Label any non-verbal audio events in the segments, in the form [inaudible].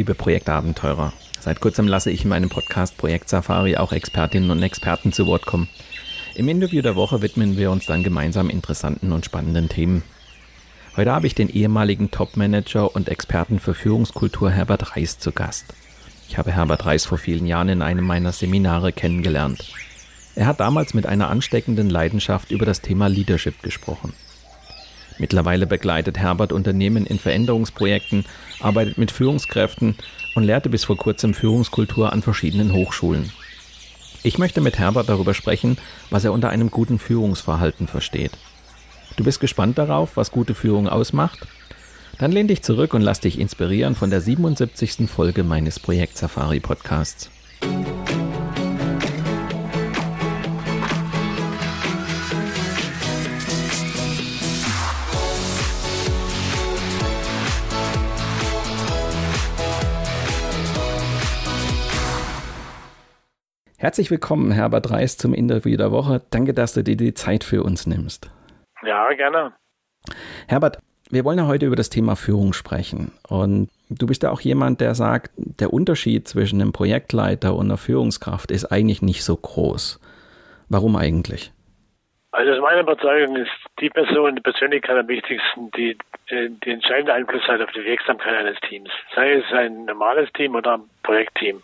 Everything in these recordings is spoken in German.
Liebe Projektabenteurer. Seit kurzem lasse ich in meinem Podcast Projekt Safari auch Expertinnen und Experten zu Wort kommen. Im Interview der Woche widmen wir uns dann gemeinsam interessanten und spannenden Themen. Heute habe ich den ehemaligen Topmanager und Experten für Führungskultur Herbert Reis zu Gast. Ich habe Herbert Reis vor vielen Jahren in einem meiner Seminare kennengelernt. Er hat damals mit einer ansteckenden Leidenschaft über das Thema Leadership gesprochen. Mittlerweile begleitet Herbert Unternehmen in Veränderungsprojekten, arbeitet mit Führungskräften und lehrte bis vor kurzem Führungskultur an verschiedenen Hochschulen. Ich möchte mit Herbert darüber sprechen, was er unter einem guten Führungsverhalten versteht. Du bist gespannt darauf, was gute Führung ausmacht? Dann lehn dich zurück und lass dich inspirieren von der 77. Folge meines Projekt Safari Podcasts. Herzlich willkommen, Herbert Reis, zum Interview der Woche. Danke, dass du dir die Zeit für uns nimmst. Ja, gerne. Herbert, wir wollen ja heute über das Thema Führung sprechen. Und du bist ja auch jemand, der sagt, der Unterschied zwischen einem Projektleiter und einer Führungskraft ist eigentlich nicht so groß. Warum eigentlich? Also aus meiner Überzeugung ist die Person, die Persönlichkeit am wichtigsten, die die entscheidende Einfluss hat auf die Wirksamkeit eines Teams. Sei es ein normales Team oder ein Projektteam.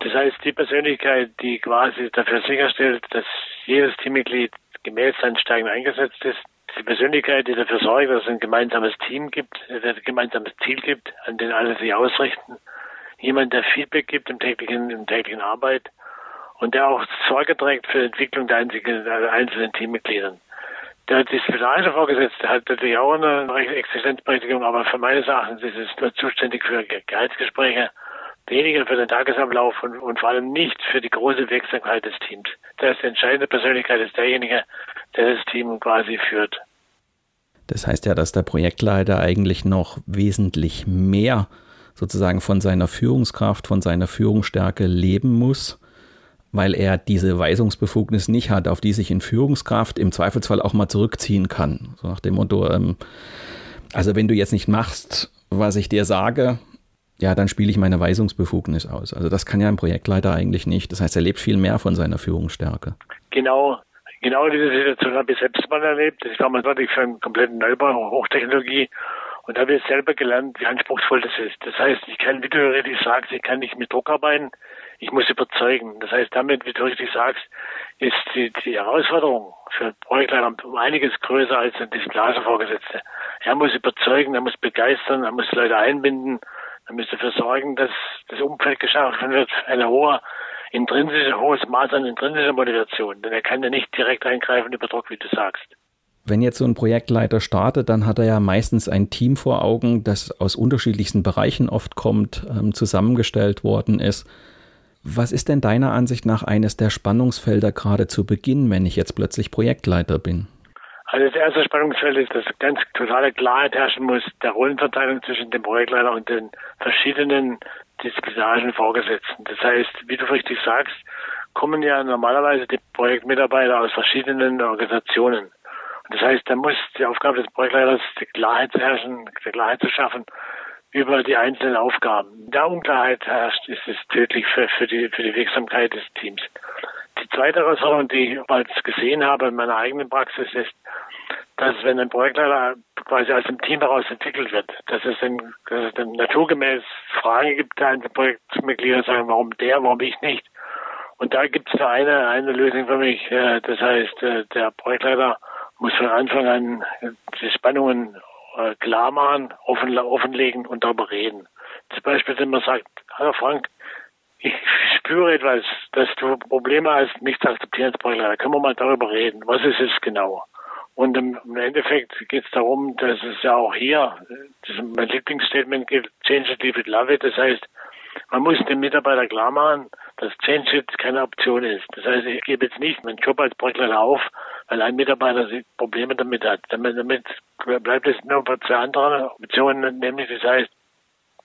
Das heißt, die Persönlichkeit, die quasi dafür sicherstellt, dass jedes Teammitglied gemäß seinen Stärken eingesetzt ist, die Persönlichkeit, die dafür sorgt, dass es ein gemeinsames Team gibt, ein gemeinsames Ziel gibt, an den alle sich ausrichten. Jemand, der Feedback gibt im täglichen, im täglichen Arbeit und der auch Sorge trägt für die Entwicklung der, einzigen, der einzelnen Teammitgliedern. Der disziplinarische Vorgesetzte hat natürlich auch eine Existenzberechtigung, aber für meines Erachtens ist es nur zuständig für Gehaltsgespräche weniger für den Tagesablauf und, und, vor allem nicht für die große Wirksamkeit des Teams. Das ist die entscheidende Persönlichkeit, ist derjenige, der das Team quasi führt. Das heißt ja, dass der Projektleiter eigentlich noch wesentlich mehr sozusagen von seiner Führungskraft, von seiner Führungsstärke leben muss, weil er diese Weisungsbefugnis nicht hat, auf die sich in Führungskraft im Zweifelsfall auch mal zurückziehen kann. So nach dem Motto, ähm, also wenn du jetzt nicht machst, was ich dir sage, ja, dann spiele ich meine Weisungsbefugnis aus. Also das kann ja ein Projektleiter eigentlich nicht. Das heißt, er lebt viel mehr von seiner Führungsstärke. Genau, genau diese Situation habe ich selbst mal erlebt. Ich war mal wirklich für einen kompletten Neubau, Hochtechnologie und habe jetzt selber gelernt, wie anspruchsvoll das ist. Das heißt, ich kann, wie du richtig sagst, ich kann nicht mit Druck arbeiten, ich muss überzeugen. Das heißt, damit, wie du richtig sagst, ist die, die Herausforderung für Projektleiter um einiges größer als ein Disziplinarvorgesetzte. Er muss überzeugen, er muss begeistern, er muss Leute einbinden man müsste dafür sorgen, dass das Umfeld geschaffen wird, ein hoher intrinsische, hohes Maß an intrinsischer Motivation. Denn er kann ja nicht direkt eingreifen über Druck, wie du sagst. Wenn jetzt so ein Projektleiter startet, dann hat er ja meistens ein Team vor Augen, das aus unterschiedlichsten Bereichen oft kommt, ähm, zusammengestellt worden ist. Was ist denn deiner Ansicht nach eines der Spannungsfelder gerade zu Beginn, wenn ich jetzt plötzlich Projektleiter bin? Also das erste Spannungsfeld ist, dass ganz totale Klarheit herrschen muss der Rollenverteilung zwischen dem Projektleiter und den verschiedenen disziplinarischen Vorgesetzten. Das heißt, wie du richtig sagst, kommen ja normalerweise die Projektmitarbeiter aus verschiedenen Organisationen. Und Das heißt, da muss die Aufgabe des Projektleiters die Klarheit zu herrschen, die Klarheit zu schaffen über die einzelnen Aufgaben. Da Unklarheit herrscht, ist es tödlich für, für, die, für die Wirksamkeit des Teams. Die zweite Herausforderung, die ich bald gesehen habe in meiner eigenen Praxis, ist, dass wenn ein Projektleiter quasi aus dem Team heraus entwickelt wird, dass es dann, naturgemäß Fragen gibt, da die Projektmitglieder sagen, warum der, warum ich nicht. Und da gibt es eine, eine Lösung für mich. Äh, das heißt, äh, der Projektleiter muss von Anfang an die Spannungen äh, klar machen, offen, offenlegen und darüber reden. Zum Beispiel, wenn man sagt, hallo Frank, ich spüre etwas, dass du Probleme hast, mich zu akzeptieren als Projektleiter. Können wir mal darüber reden? Was ist es genau? Und im, Endeffekt geht es darum, dass es ja auch hier, das mein Lieblingsstatement gibt, change it, leave it, love it. Das heißt, man muss dem Mitarbeiter klar machen, dass Change It keine Option ist. Das heißt, ich gebe jetzt nicht meinen Job als Projektleiter auf, weil ein Mitarbeiter Probleme damit hat. Damit, bleibt es nur für zwei andere Optionen, nämlich das heißt,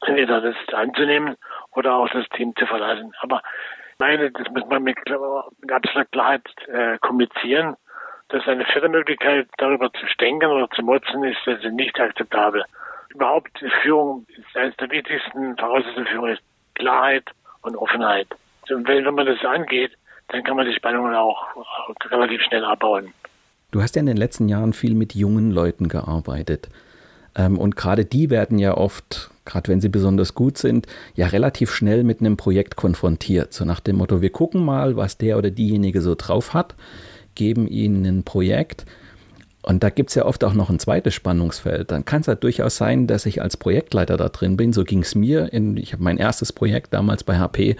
entweder das anzunehmen oder auch das Team zu verlassen. Aber ich meine, das muss man mit, mit absoluter Klarheit äh, kommunizieren dass eine vierte Möglichkeit, darüber zu stänkern oder zu motzen, ist das nicht akzeptabel. Überhaupt Führung ist eines der wichtigsten Voraussetzungen für ist Klarheit und Offenheit. Und wenn, wenn man das angeht, dann kann man die Spannungen auch relativ schnell abbauen. Du hast ja in den letzten Jahren viel mit jungen Leuten gearbeitet. Ähm, und gerade die werden ja oft, gerade wenn sie besonders gut sind, ja relativ schnell mit einem Projekt konfrontiert. So nach dem Motto, wir gucken mal, was der oder diejenige so drauf hat geben ihnen ein Projekt. Und da gibt es ja oft auch noch ein zweites Spannungsfeld. Dann kann es halt durchaus sein, dass ich als Projektleiter da drin bin. So ging es mir. In, ich habe mein erstes Projekt damals bei HP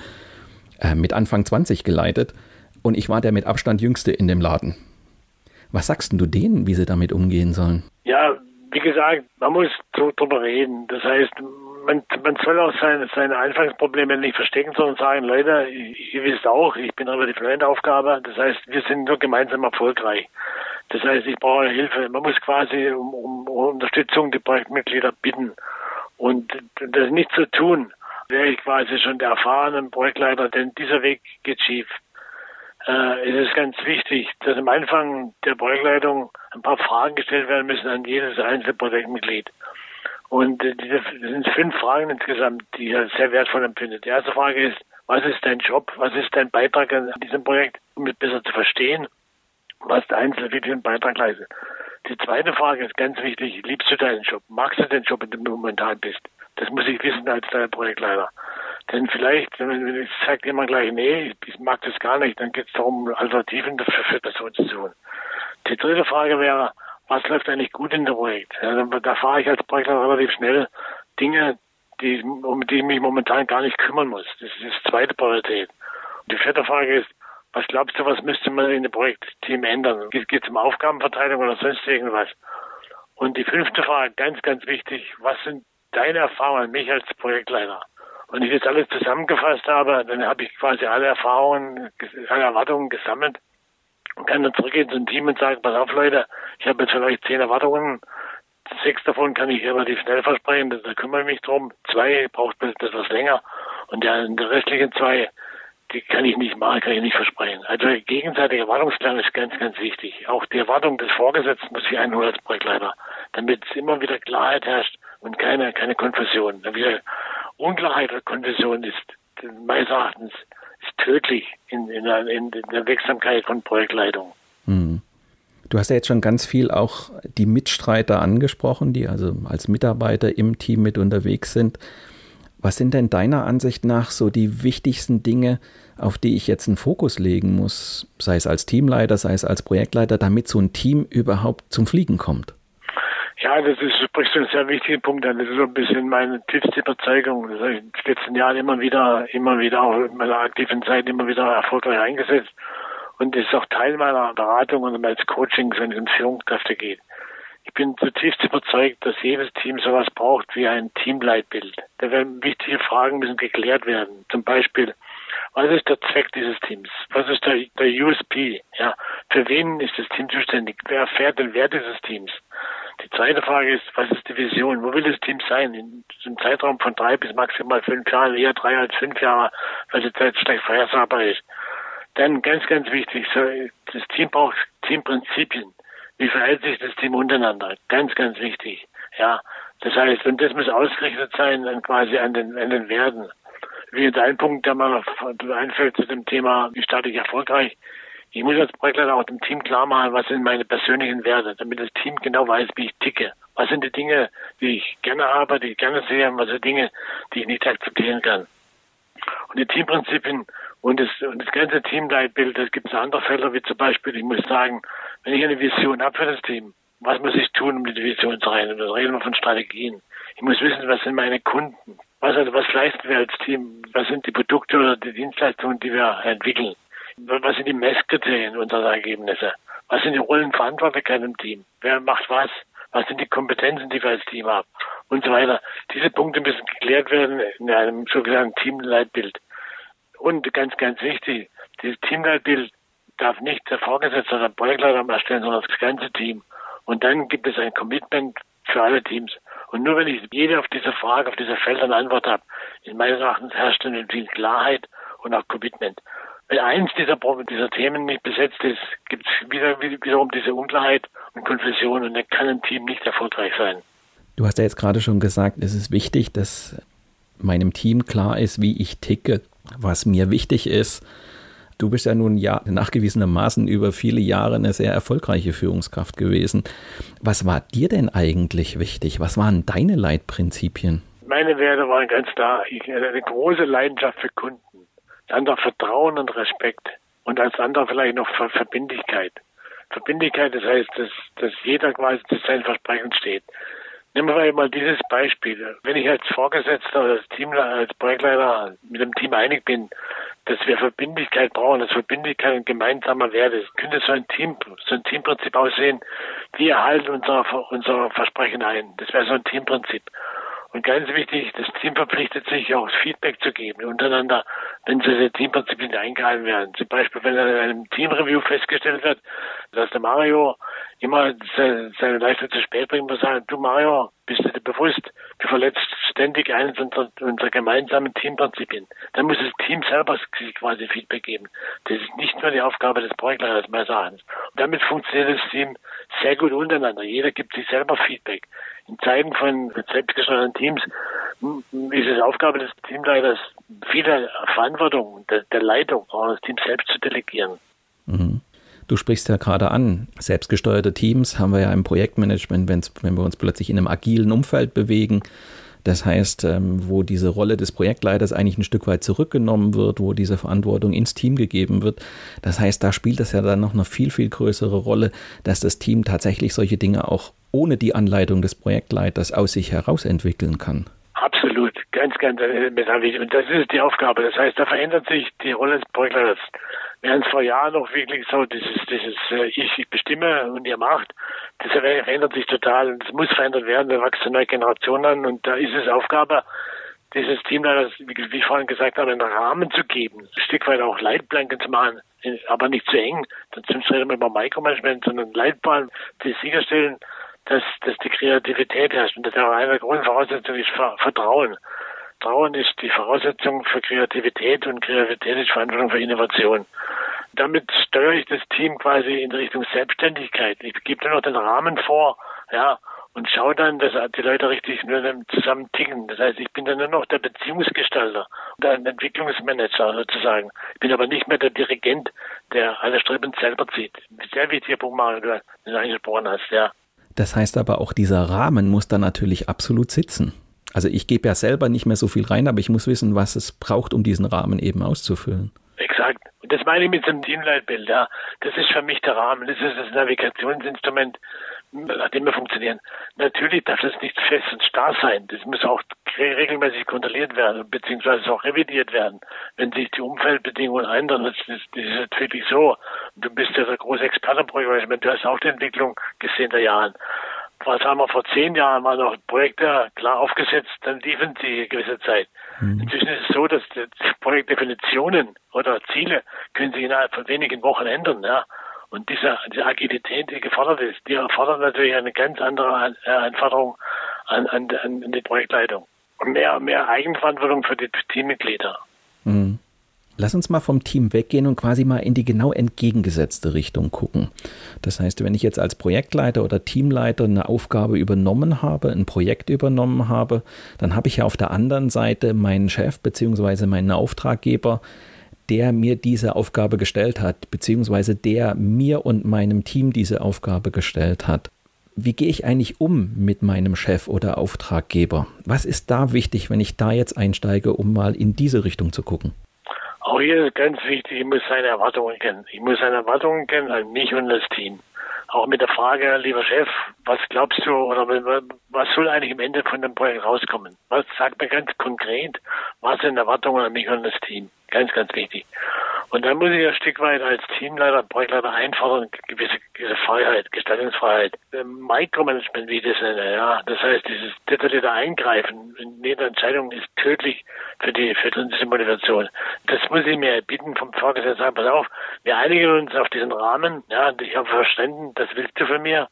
äh, mit Anfang 20 geleitet und ich war der mit Abstand jüngste in dem Laden. Was sagst du denen, wie sie damit umgehen sollen? Ja, wie gesagt, man muss drüber reden. Das heißt, man, man soll auch seine, seine Anfangsprobleme nicht verstecken, sondern sagen, Leute, ihr wisst auch, ich bin relativ neu in der Aufgabe. Das heißt, wir sind nur gemeinsam erfolgreich. Das heißt, ich brauche Hilfe. Man muss quasi um, um, um Unterstützung die Projektmitglieder bitten. Und das nicht zu tun, wäre ich quasi schon der erfahrene Projektleiter, denn dieser Weg geht schief. Äh, es ist ganz wichtig, dass am Anfang der Projektleitung ein paar Fragen gestellt werden müssen an jedes einzelne Projektmitglied. Und äh, diese, das sind fünf Fragen insgesamt, die er sehr wertvoll empfindet. Die erste Frage ist, was ist dein Job? Was ist dein Beitrag an diesem Projekt, um es besser zu verstehen? Was der Einzelne für den Beitrag leistet. Die zweite Frage ist ganz wichtig. Liebst du deinen Job? Magst du den Job, in dem du momentan bist? Das muss ich wissen als dein Projektleiter. Denn vielleicht, wenn ich sagt jemand gleich, nee, ich mag das gar nicht, dann geht es darum, Alternativen dafür für Personen zu suchen. Die dritte Frage wäre, was läuft eigentlich gut in dem Projekt. Ja, da fahre ich als Projektleiter relativ schnell Dinge, die, um die ich mich momentan gar nicht kümmern muss. Das ist die zweite Priorität. Und die vierte Frage ist, was glaubst du, was müsste man in dem Projektteam ändern? Geht es um Aufgabenverteilung oder sonst irgendwas? Und die fünfte Frage, ganz, ganz wichtig, was sind deine Erfahrungen mich als Projektleiter? Und ich jetzt alles zusammengefasst habe, dann habe ich quasi alle Erfahrungen, alle Erwartungen gesammelt und kann dann zurückgehen zum Team und sagen, pass auf Leute, ich habe jetzt vielleicht zehn Erwartungen, sechs davon kann ich relativ schnell versprechen, da kümmere ich mich drum, zwei braucht etwas länger und der, die restlichen zwei, die kann ich nicht machen, kann ich nicht versprechen. Also gegenseitige Erwartungsklang ist ganz, ganz wichtig. Auch die Erwartung des Vorgesetzten muss ich einholen als Projektleiter, damit es immer wieder Klarheit herrscht und keine, keine Konfusion. Wieder Unklarheit oder Konfusion ist meines Erachtens ist tödlich in, in, der, in der Wirksamkeit von Projektleitung. Hm. Du hast ja jetzt schon ganz viel auch die Mitstreiter angesprochen, die also als Mitarbeiter im Team mit unterwegs sind. Was sind denn deiner Ansicht nach so die wichtigsten Dinge, auf die ich jetzt einen Fokus legen muss, sei es als Teamleiter, sei es als Projektleiter, damit so ein Team überhaupt zum Fliegen kommt? Ja, das ist sprichst du einen sehr wichtigen Punkt an. Das ist so ein bisschen meine tiefste Überzeugung. Das habe ich in den letzten Jahren immer wieder, immer wieder auch in meiner aktiven Zeit immer wieder erfolgreich eingesetzt. Und das ist auch Teil meiner Beratung und meines Coachings, wenn es um Führungskräfte geht. Ich bin zutiefst überzeugt, dass jedes Team sowas braucht wie ein Teamleitbild. Da werden wichtige Fragen müssen geklärt werden. Zum Beispiel, was ist der Zweck dieses Teams? Was ist der, der USP? Ja, für wen ist das Team zuständig? Wer erfährt den Wert dieses Teams? Die zweite Frage ist, was ist die Vision? Wo will das Team sein? In einem Zeitraum von drei bis maximal fünf Jahren, eher drei als fünf Jahre, weil die Zeit schlecht vorhersagbar ist. Dann ganz, ganz wichtig, so, das Team braucht Teamprinzipien. Wie verhält sich das Team untereinander? Ganz, ganz wichtig. Ja, das heißt, und das muss ausgerichtet sein dann quasi an den, an den Werten. Wie jetzt ein Punkt, der noch einfällt zu dem Thema, wie starte ich erfolgreich? Ich muss als Projektleiter auch dem Team klar machen, was sind meine persönlichen Werte, damit das Team genau weiß, wie ich ticke. Was sind die Dinge, die ich gerne habe, die ich gerne sehe, und was sind Dinge, die ich nicht akzeptieren kann. Und die Teamprinzipien und das, und das ganze Teamleitbild, das gibt es andere Felder, wie zum Beispiel, ich muss sagen, wenn ich eine Vision habe für das Team, was muss ich tun, um die Vision zu erreichen? Da reden wir von Strategien. Ich muss wissen, was sind meine Kunden? Was, also, was leisten wir als Team? Was sind die Produkte oder die Dienstleistungen, die wir entwickeln? Was sind die Messkriterien unserer Ergebnisse? Was sind die Rollenverantwortlichkeiten im Team? Wer macht was? Was sind die Kompetenzen, die wir als Team haben? Und so weiter. Diese Punkte müssen geklärt werden in einem sogenannten Teamleitbild. Und ganz, ganz wichtig, dieses Teamleitbild darf nicht der Vorgesetzte oder der Projektleiter erstellen, sondern das ganze Team. Und dann gibt es ein Commitment für alle Teams. Und nur wenn ich jede auf diese Frage, auf diese Felder eine Antwort habe, in meines Erachtens herrscht in dem Klarheit und auch Commitment. Wenn eins dieser, dieser Themen nicht besetzt ist, gibt es wieder, wiederum diese Unklarheit und Konfusion und dann kann ein Team nicht erfolgreich sein. Du hast ja jetzt gerade schon gesagt, es ist wichtig, dass meinem Team klar ist, wie ich ticke, was mir wichtig ist. Du bist ja nun ja nachgewiesenermaßen über viele Jahre eine sehr erfolgreiche Führungskraft gewesen. Was war dir denn eigentlich wichtig? Was waren deine Leitprinzipien? Meine Werte waren ganz klar. Ich hatte eine große Leidenschaft für Kunden andere Vertrauen und Respekt und als andere vielleicht noch Verbindlichkeit. Verbindlichkeit, das heißt, dass, dass jeder quasi zu seinen Versprechen steht. Nehmen wir mal dieses Beispiel. Wenn ich als Vorgesetzter oder als Teamleiter, als Projektleiter mit dem Team einig bin, dass wir Verbindlichkeit brauchen, dass Verbindlichkeit ein gemeinsamer Wert ist, könnte so ein Team, so ein Teamprinzip aussehen. Wir halten unser, unser Versprechen ein. Das wäre so ein Teamprinzip. Und ganz wichtig, das Team verpflichtet sich auch Feedback zu geben untereinander, wenn diese Teamprinzipien eingehalten werden. Zum Beispiel, wenn in einem Teamreview festgestellt wird, dass der Mario immer seine Leistung zu spät bringt, muss sagen, du Mario, bist du dir bewusst, du verletzt ständig eines unserer, unserer gemeinsamen Teamprinzipien. Dann muss das Team selber quasi Feedback geben. Das ist nicht nur die Aufgabe des Projektleiters meines Erachtens. Und damit funktioniert das Team sehr gut untereinander. Jeder gibt sich selber Feedback. In Zeiten von selbstgesteuerten Teams ist es Aufgabe des Teamleiters, viele Verantwortung der, der Leitung auch das Team selbst zu delegieren. Mhm. Du sprichst ja gerade an, selbstgesteuerte Teams haben wir ja im Projektmanagement, wenn wir uns plötzlich in einem agilen Umfeld bewegen. Das heißt, ähm, wo diese Rolle des Projektleiters eigentlich ein Stück weit zurückgenommen wird, wo diese Verantwortung ins Team gegeben wird. Das heißt, da spielt es ja dann noch eine viel, viel größere Rolle, dass das Team tatsächlich solche Dinge auch ohne die Anleitung des Projektleiters aus sich heraus entwickeln kann. Absolut, ganz, ganz wichtig. Und das ist die Aufgabe. Das heißt, da verändert sich die Rolle des Projektleiters. Während vor Jahren noch wirklich so dieses, dieses äh, Ich bestimme und ihr macht, das verändert sich total und es muss verändert werden. Da wachsen neue Generationen an und da ist es Aufgabe, dieses Teamleiters, wie ich vorhin gesagt habe, einen Rahmen zu geben, ein Stück weit auch Leitplanken zu machen, aber nicht zu eng. Sonst reden wir über Micromanagement, sondern Leitplan, die sicherstellen, dass, dass die Kreativität herrscht. Und das ist auch eine der Grundvoraussetzungen ist Vertrauen. Vertrauen ist die Voraussetzung für Kreativität und Kreativität ist Verantwortung für Innovation. Damit steuere ich das Team quasi in Richtung Selbstständigkeit. Ich gebe nur noch den Rahmen vor, ja, und schaue dann, dass die Leute richtig nur zusammen ticken. Das heißt, ich bin dann nur noch der Beziehungsgestalter und ein Entwicklungsmanager sozusagen. Ich bin aber nicht mehr der Dirigent, der alle Streben selber zieht. Sehr wichtiger Punkt, Mario, du den angesprochen hast, ja. Das heißt aber auch, dieser Rahmen muss dann natürlich absolut sitzen. Also ich gebe ja selber nicht mehr so viel rein, aber ich muss wissen, was es braucht, um diesen Rahmen eben auszufüllen. Exakt. Und das meine ich mit dem Teamleitbild. Ja. Das ist für mich der Rahmen. Das ist das Navigationsinstrument, nach dem wir funktionieren. Natürlich darf das nicht fest und starr sein. Das muss auch regelmäßig kontrolliert werden, beziehungsweise auch revidiert werden, wenn sich die Umfeldbedingungen ändern. Das, das, das ist natürlich so. Du bist ja der große Experte im Du hast auch die Entwicklung gesehen der Jahren was haben wir vor zehn Jahren mal noch Projekte klar aufgesetzt, dann liefen sie eine gewisse Zeit. Mhm. Inzwischen ist es so, dass Projektdefinitionen oder Ziele können sich innerhalb von wenigen Wochen ändern, ja. Und diese, diese Agilität, die gefordert ist, die erfordert natürlich eine ganz andere äh, Anforderung an, an, an die Projektleitung. Und mehr, mehr Eigenverantwortung für die Teammitglieder. Mhm. Lass uns mal vom Team weggehen und quasi mal in die genau entgegengesetzte Richtung gucken. Das heißt, wenn ich jetzt als Projektleiter oder Teamleiter eine Aufgabe übernommen habe, ein Projekt übernommen habe, dann habe ich ja auf der anderen Seite meinen Chef bzw. meinen Auftraggeber, der mir diese Aufgabe gestellt hat, beziehungsweise der mir und meinem Team diese Aufgabe gestellt hat. Wie gehe ich eigentlich um mit meinem Chef oder Auftraggeber? Was ist da wichtig, wenn ich da jetzt einsteige, um mal in diese Richtung zu gucken? Auch hier ist ganz wichtig, ich muss seine Erwartungen kennen. Ich muss seine Erwartungen kennen an mich und das Team. Auch mit der Frage, lieber Chef, was glaubst du oder was soll eigentlich im Ende von dem Projekt rauskommen? Was sagt mir ganz konkret, was sind Erwartungen an mich und das Team? Ganz, ganz wichtig. Und dann muss ich ein Stück weit als Teamleiter, Projektleiter einfordern, gewisse, gewisse Freiheit, Gestaltungsfreiheit, ähm, Micromanagement, wie ich das nenne, ja. Das heißt, dieses detaillierte Eingreifen in jeder Entscheidung ist tödlich für die, für diese Motivation. Das muss ich mir bitten vom Vorgesetzten sagen, pass auf, wir einigen uns auf diesen Rahmen, ja, ich habe verstanden, das willst du von mir.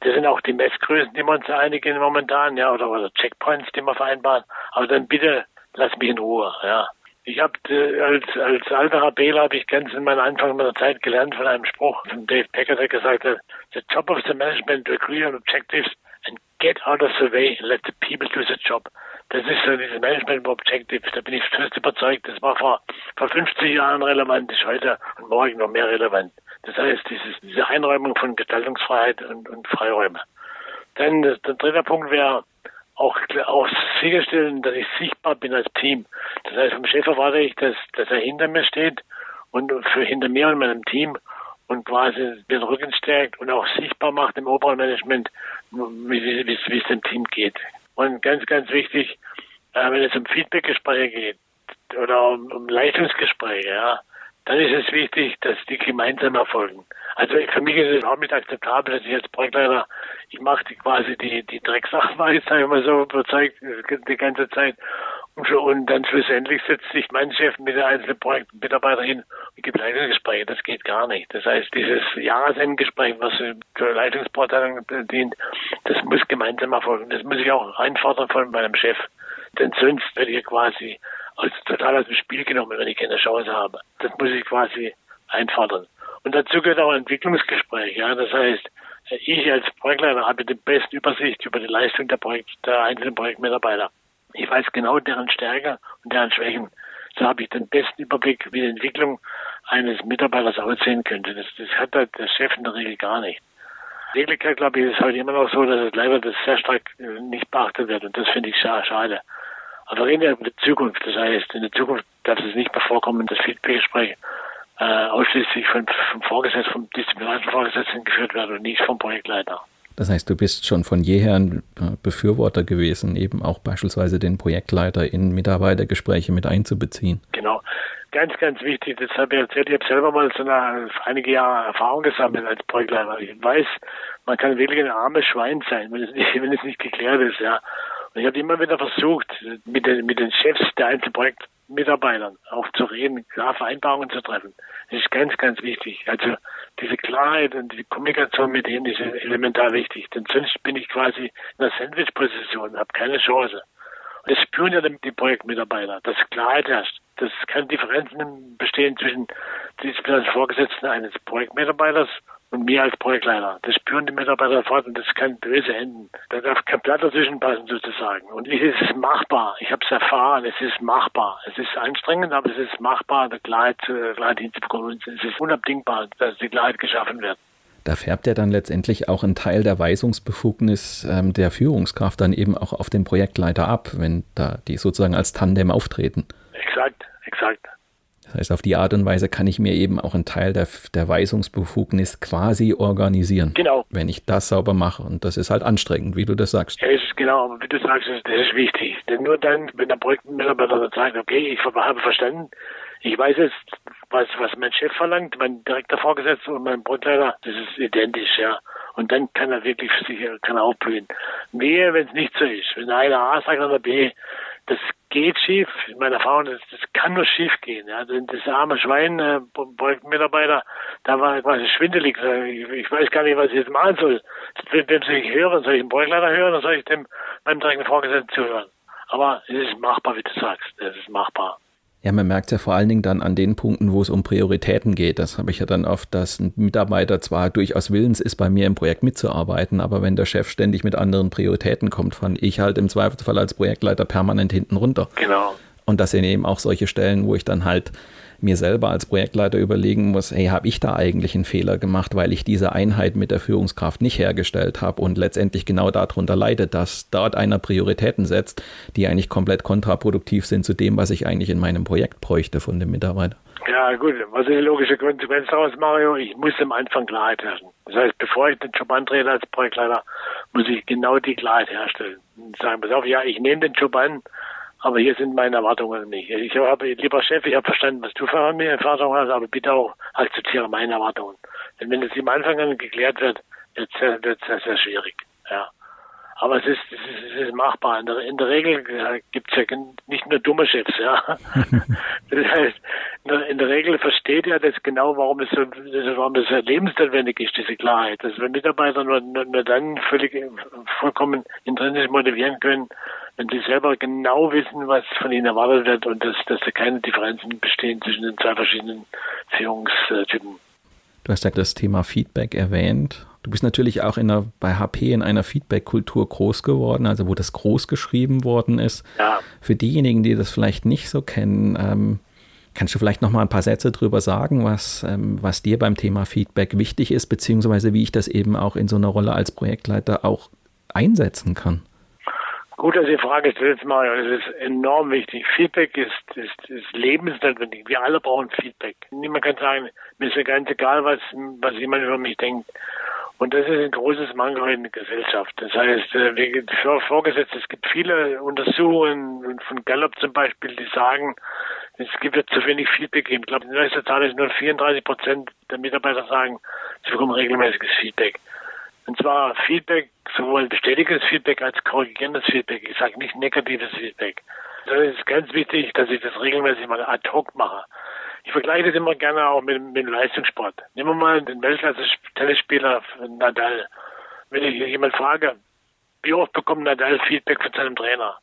Das sind auch die Messgrößen, die wir uns einigen momentan, ja, oder, oder Checkpoints, die wir vereinbaren. Aber dann bitte lass mich in Ruhe, ja. Ich habe äh, als, als alter Rabela habe ich ganz in meinem Anfang meiner Zeit gelernt von einem Spruch von Dave Packer, der gesagt hat, the job of the management to agree on objectives and get out of the way and let the people do the job. Das ist so diese Management Objectives, da bin ich fest überzeugt, das war vor, vor 50 Jahren relevant, ist heute und morgen noch mehr relevant. Das heißt, dieses, diese Einräumung von Gestaltungsfreiheit und, und Freiräume. Dann das, der dritte Punkt wäre, auch, auch sicherstellen, dass ich sichtbar bin als Team. Das heißt, vom Chef erwarte ich, dass, dass er hinter mir steht und für hinter mir und meinem Team und quasi den Rücken stärkt und auch sichtbar macht im oberen Management, wie, wie, wie es dem Team geht. Und ganz, ganz wichtig, äh, wenn es um Feedbackgespräche geht oder um, um Leistungsgespräche, ja, dann ist es wichtig, dass die gemeinsam erfolgen. Also für mich ist es überhaupt nicht akzeptabel, dass ich als Projektleiter, ich mache die quasi die, die Drecksacharbeit, sage ich mal so, überzeugt die ganze Zeit. Und, für, und dann schlussendlich setzt sich mein Chef mit der einzelnen Projektmitarbeiter hin und gibt Leitungsgespräche. Das geht gar nicht. Das heißt, dieses Jahresendgespräch, was zur Leitungsbeurteilung dient, das muss gemeinsam erfolgen. Das muss ich auch einfordern von meinem Chef. Denn sonst werde ich quasi als total aus dem Spiel genommen, wenn ich keine Chance habe. Das muss ich quasi einfordern. Und dazu gehört auch ein Entwicklungsgespräch. Ja, das heißt, ich als Projektleiter habe die beste Übersicht über die Leistung der, Projekt, der einzelnen Projektmitarbeiter. Ich weiß genau deren Stärke und deren Schwächen. So habe ich den besten Überblick, wie die Entwicklung eines Mitarbeiters aussehen könnte. Das, das hat der Chef in der Regel gar nicht. In Wirklichkeit, glaube ich, ist es heute immer noch so, dass es leider das sehr stark äh, nicht beachtet wird. Und das finde ich schade. Aber reden wir über die Zukunft. Das heißt, in der Zukunft darf es nicht mehr vorkommen, dass Feedbackgespräche äh, ausschließlich vom, vom Vorgesetzten, vom disziplinarischen Vorgesetzten geführt werden und nicht vom Projektleiter. Das heißt, du bist schon von jeher ein äh, Befürworter gewesen, eben auch beispielsweise den Projektleiter in Mitarbeitergespräche mit einzubeziehen. Genau. Ganz, ganz wichtig, das habe ich erzählt, ich habe selber mal so eine, einige Jahre Erfahrung gesammelt als Projektleiter. Ich weiß, man kann wirklich ein armes Schwein sein, wenn es nicht, [laughs] wenn es nicht geklärt ist, ja. Ich habe immer wieder versucht, mit den, mit den Chefs der einzelnen Projektmitarbeitern auch zu reden, klar Vereinbarungen zu treffen. Das ist ganz, ganz wichtig. Also diese Klarheit und die Kommunikation mit denen ist elementar wichtig. Denn sonst bin ich quasi in einer Sandwich-Position, habe keine Chance. Und das spüren ja die Projektmitarbeiter, dass Klarheit herrscht. Dass keine Differenzen bestehen zwischen den Vorgesetzten eines Projektmitarbeiters und mir als Projektleiter. Das spüren die Mitarbeiter sofort und das kann böse enden. Da darf kein Blatt dazwischen passen sozusagen. Und es ist machbar. Ich habe es erfahren. Es ist machbar. Es ist anstrengend, aber es ist machbar, die Klarheit, äh, Klarheit hinzubekommen. es ist unabdingbar, dass die Klarheit geschaffen wird. Da färbt ja dann letztendlich auch ein Teil der Weisungsbefugnis ähm, der Führungskraft dann eben auch auf den Projektleiter ab, wenn da die sozusagen als Tandem auftreten. Exakt, exakt. Heißt, auf die Art und Weise kann ich mir eben auch einen Teil der, der Weisungsbefugnis quasi organisieren. Genau. Wenn ich das sauber mache. Und das ist halt anstrengend, wie du das sagst. Ja, ist genau, aber wie du sagst, das ist wichtig. Denn nur dann, wenn der Projektmitarbeiter sagt, okay, ich habe verstanden, ich weiß jetzt, was, was mein Chef verlangt, mein direkter Vorgesetzter und mein Projektleiter, das ist identisch, ja. Und dann kann er wirklich sicher, kann er aufblühen. Wehe, wenn es nicht so ist. Wenn einer A sagt, einer B, das geht schief. In meiner Erfahrung, das, das kann nur schief gehen. Ja. Das arme Schwein, äh, Projektmitarbeiter, da war quasi schwindelig. Ich, ich, weiß gar nicht, was ich jetzt machen soll. Wem soll ich hören? Soll ich den Projektleiter hören oder soll ich dem meinem direkten Vorgesetzten zuhören? Aber es ist machbar, wie du sagst. Es ist machbar. Ja, man merkt ja vor allen Dingen dann an den Punkten, wo es um Prioritäten geht. Das habe ich ja dann oft, dass ein Mitarbeiter zwar durchaus willens ist, bei mir im Projekt mitzuarbeiten, aber wenn der Chef ständig mit anderen Prioritäten kommt, fand ich halt im Zweifelsfall als Projektleiter permanent hinten runter. Genau. Und das sind eben auch solche Stellen, wo ich dann halt mir selber als Projektleiter überlegen muss, hey, habe ich da eigentlich einen Fehler gemacht, weil ich diese Einheit mit der Führungskraft nicht hergestellt habe und letztendlich genau darunter leidet, dass dort einer Prioritäten setzt, die eigentlich komplett kontraproduktiv sind zu dem, was ich eigentlich in meinem Projekt bräuchte von dem Mitarbeiter. Ja, gut. Was ist die logische Konsequenz daraus, Mario? Ich muss am Anfang Klarheit herrschen. Das heißt, bevor ich den Job antrete als Projektleiter, muss ich genau die Klarheit herstellen. Und sagen, pass auf, ja, ich nehme den Job an, aber hier sind meine Erwartungen nicht. Ich habe, lieber Chef, ich habe verstanden, was du für mir Erwartungen hast, aber bitte auch akzeptiere meine Erwartungen. Denn wenn das im Anfang an geklärt wird, wird es sehr, sehr, sehr schwierig. Ja. Aber es ist, es ist, es ist machbar. In der, in der Regel gibt es ja nicht nur dumme Chefs, ja. [laughs] das heißt, in der, Regel versteht er das genau, warum es so, warum es lebensnotwendig ist, diese Klarheit. Dass wir Mitarbeiter nur, nur, nur dann völlig vollkommen intrinsisch motivieren können, wenn sie selber genau wissen, was von ihnen erwartet wird und dass, dass da keine Differenzen bestehen zwischen den zwei verschiedenen Führungstypen. Du hast ja das Thema Feedback erwähnt. Du bist natürlich auch in der, bei HP in einer Feedback-Kultur groß geworden, also wo das groß geschrieben worden ist. Ja. Für diejenigen, die das vielleicht nicht so kennen, ähm, kannst du vielleicht noch mal ein paar Sätze drüber sagen, was, ähm, was dir beim Thema Feedback wichtig ist, beziehungsweise wie ich das eben auch in so einer Rolle als Projektleiter auch einsetzen kann? Gut, dass ihr Frage stellt, Mario. Es ist enorm wichtig. Feedback ist, ist, ist lebensnotwendig. Wir alle brauchen Feedback. Niemand kann sagen, mir ist ja ganz egal, was, was jemand über mich denkt. Und das ist ein großes Mangel in der Gesellschaft. Das heißt, äh, wir Vorgesetzte, es gibt viele Untersuchungen von Gallup zum Beispiel, die sagen, es gibt zu wenig Feedback. Ich glaube, die neueste Zahl ist nur 34 Prozent der Mitarbeiter sagen, sie bekommen regelmäßiges Feedback. Und zwar Feedback, sowohl bestätigendes Feedback als korrigierendes Feedback. Ich sage nicht negatives Feedback. Das ist ganz wichtig, dass ich das regelmäßig mal ad hoc mache. Ich vergleiche das immer gerne auch mit, mit dem Leistungssport. Nehmen wir mal den Weltklasse-Tennisspieler Nadal. Wenn ich jemand frage, wie oft bekommt Nadal Feedback von seinem Trainer?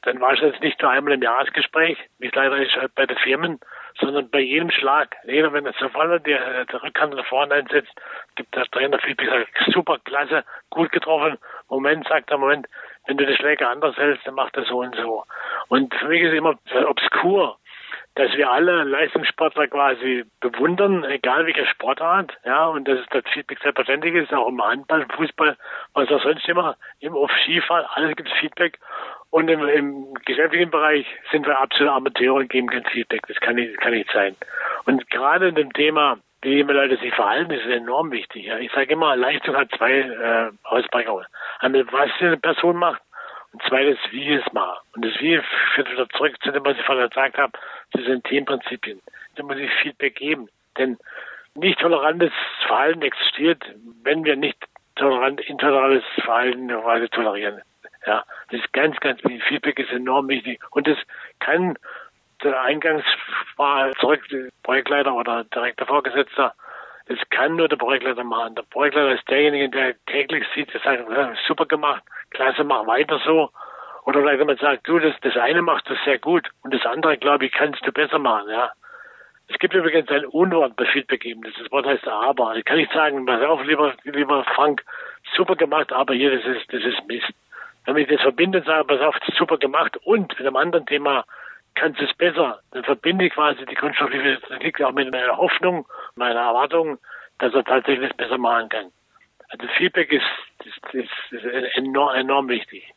Dann war es jetzt nicht nur einmal im Jahresgespräch, wie es leider ist halt bei den Firmen, sondern bei jedem Schlag. Jeder, wenn er sofort der, der Rückhand nach vorne einsetzt, gibt der Trainer Feedback, sagt, super, klasse, gut getroffen. Moment, sagt er, Moment, wenn du die Schläge anders hältst, dann macht er so und so. Und für mich ist immer obskur, dass wir alle Leistungssportler quasi bewundern, egal welche Sportart, ja, und dass das Feedback selbstverständlich ist, auch im Handball, im Fußball, was auch sonst immer, im auf Skifahren, alles gibt Feedback. Und im, im geschäftlichen Bereich sind wir absolute Amateure und geben kein Feedback. Das kann nicht, kann nicht sein. Und gerade in dem Thema, wie die Leute sich verhalten, ist enorm wichtig. Ja. Ich sage immer, Leistung hat zwei äh, Ausprägungen. Einmal, was eine Person macht und zweites, wie es macht. Und das Wie führt wieder zurück zu dem, was ich vorhin gesagt habe, zu den Themenprinzipien. Da muss ich Feedback geben. Denn nicht tolerantes Verhalten existiert, wenn wir nicht tolerant, intolerantes Verhalten quasi tolerieren. Ja, das ist ganz, ganz wichtig. Feedback ist enorm wichtig. Und das kann der Eingangswahl zurück, Projektleiter oder direkter Vorgesetzter, das kann nur der Projektleiter machen. Der Projektleiter ist derjenige, der täglich sieht, der sagt, super gemacht, klasse, mach weiter so. Oder vielleicht wenn man sagt, du, das, das eine machst du sehr gut und das andere, glaube ich, kannst du besser machen, ja. Es gibt übrigens ein Unwort bei Feedback geben. Das Wort heißt aber. Ich kann nicht sagen, pass auf, lieber, lieber Frank, super gemacht, aber hier, das ist, das ist Mist. Wenn ich das verbinde und sage, pass auf, super gemacht und mit einem anderen Thema kannst du es besser, dann verbinde ich quasi die konstruktive Kritik auch mit meiner Hoffnung, meiner Erwartung, dass er tatsächlich es besser machen kann. Also Feedback ist, ist, ist, ist enorm, enorm wichtig.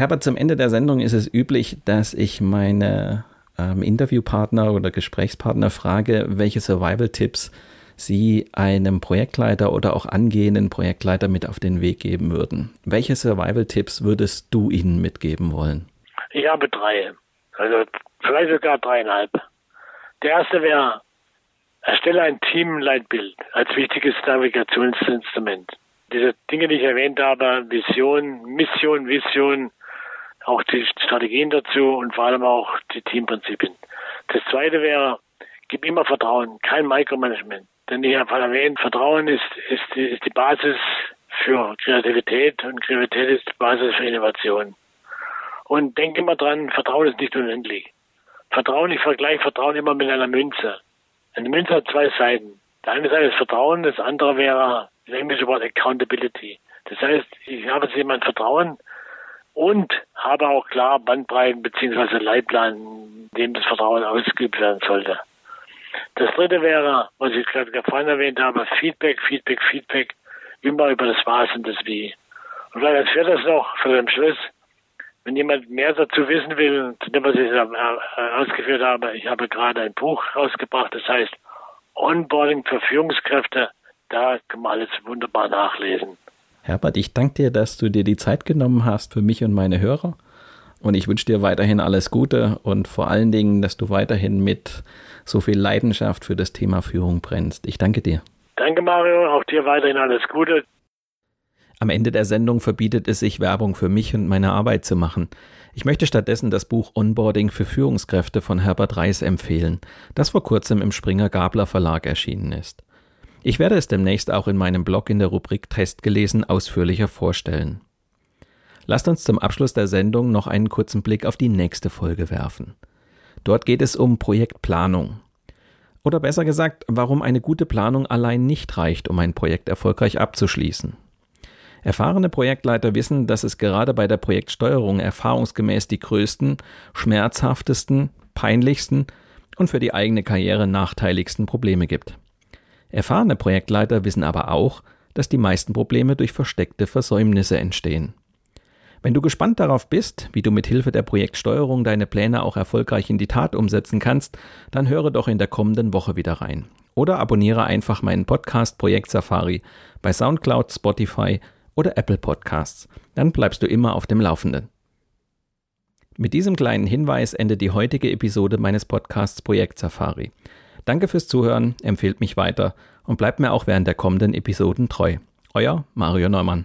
Herbert, zum Ende der Sendung ist es üblich, dass ich meine ähm, Interviewpartner oder Gesprächspartner frage, welche Survival-Tipps Sie einem Projektleiter oder auch angehenden Projektleiter mit auf den Weg geben würden. Welche Survival-Tipps würdest du ihnen mitgeben wollen? Ich habe drei, also vielleicht sogar dreieinhalb. Der erste wäre, erstelle ein Teamleitbild als wichtiges Navigationsinstrument. Diese Dinge, die ich erwähnt habe, Vision, Mission, Vision, auch die Strategien dazu und vor allem auch die Teamprinzipien. Das zweite wäre, gib immer Vertrauen, kein Micromanagement. Denn ich habe erwähnt, Vertrauen ist, ist, die, ist die Basis für Kreativität und Kreativität ist die Basis für Innovation. Und denk immer dran, Vertrauen ist nicht unendlich. Vertrauen, ich vergleiche Vertrauen immer mit einer Münze. Eine Münze hat zwei Seiten. Die eine Seite ist Vertrauen, das andere wäre das englische Wort Accountability. Das heißt, ich habe jetzt jemand Vertrauen und habe auch klar Bandbreiten bzw. Leitplan, dem das Vertrauen ausgeübt werden sollte. Das dritte wäre, was ich gerade vorhin erwähnt habe, Feedback, Feedback, Feedback, immer über das Was und das Wie. Und vielleicht als viertes noch, für den Schluss, wenn jemand mehr dazu wissen will, zu dem, was ich äh, ausgeführt habe, ich habe gerade ein Buch rausgebracht, das heißt Onboarding für Führungskräfte. Da kann man alles wunderbar nachlesen. Herbert, ich danke dir, dass du dir die Zeit genommen hast für mich und meine Hörer. Und ich wünsche dir weiterhin alles Gute und vor allen Dingen, dass du weiterhin mit so viel Leidenschaft für das Thema Führung brennst. Ich danke dir. Danke, Mario. Auch dir weiterhin alles Gute. Am Ende der Sendung verbietet es sich, Werbung für mich und meine Arbeit zu machen. Ich möchte stattdessen das Buch Onboarding für Führungskräfte von Herbert Reis empfehlen, das vor kurzem im Springer Gabler Verlag erschienen ist. Ich werde es demnächst auch in meinem Blog in der Rubrik Test gelesen ausführlicher vorstellen. Lasst uns zum Abschluss der Sendung noch einen kurzen Blick auf die nächste Folge werfen. Dort geht es um Projektplanung. Oder besser gesagt, warum eine gute Planung allein nicht reicht, um ein Projekt erfolgreich abzuschließen. Erfahrene Projektleiter wissen, dass es gerade bei der Projektsteuerung erfahrungsgemäß die größten, schmerzhaftesten, peinlichsten und für die eigene Karriere nachteiligsten Probleme gibt. Erfahrene Projektleiter wissen aber auch, dass die meisten Probleme durch versteckte Versäumnisse entstehen. Wenn du gespannt darauf bist, wie du mit Hilfe der Projektsteuerung deine Pläne auch erfolgreich in die Tat umsetzen kannst, dann höre doch in der kommenden Woche wieder rein. Oder abonniere einfach meinen Podcast Projekt Safari bei SoundCloud, Spotify oder Apple Podcasts. Dann bleibst du immer auf dem Laufenden. Mit diesem kleinen Hinweis endet die heutige Episode meines Podcasts Projekt Safari. Danke fürs Zuhören, empfehlt mich weiter und bleibt mir auch während der kommenden Episoden treu. Euer Mario Neumann.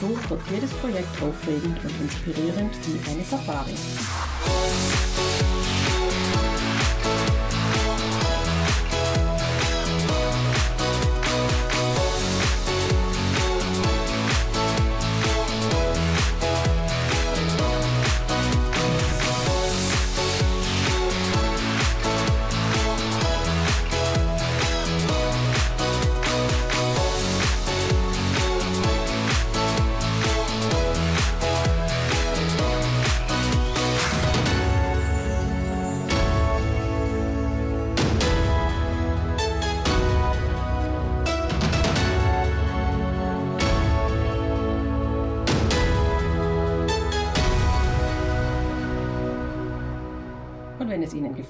So wird jedes Projekt aufregend und inspirierend wie eine Safari.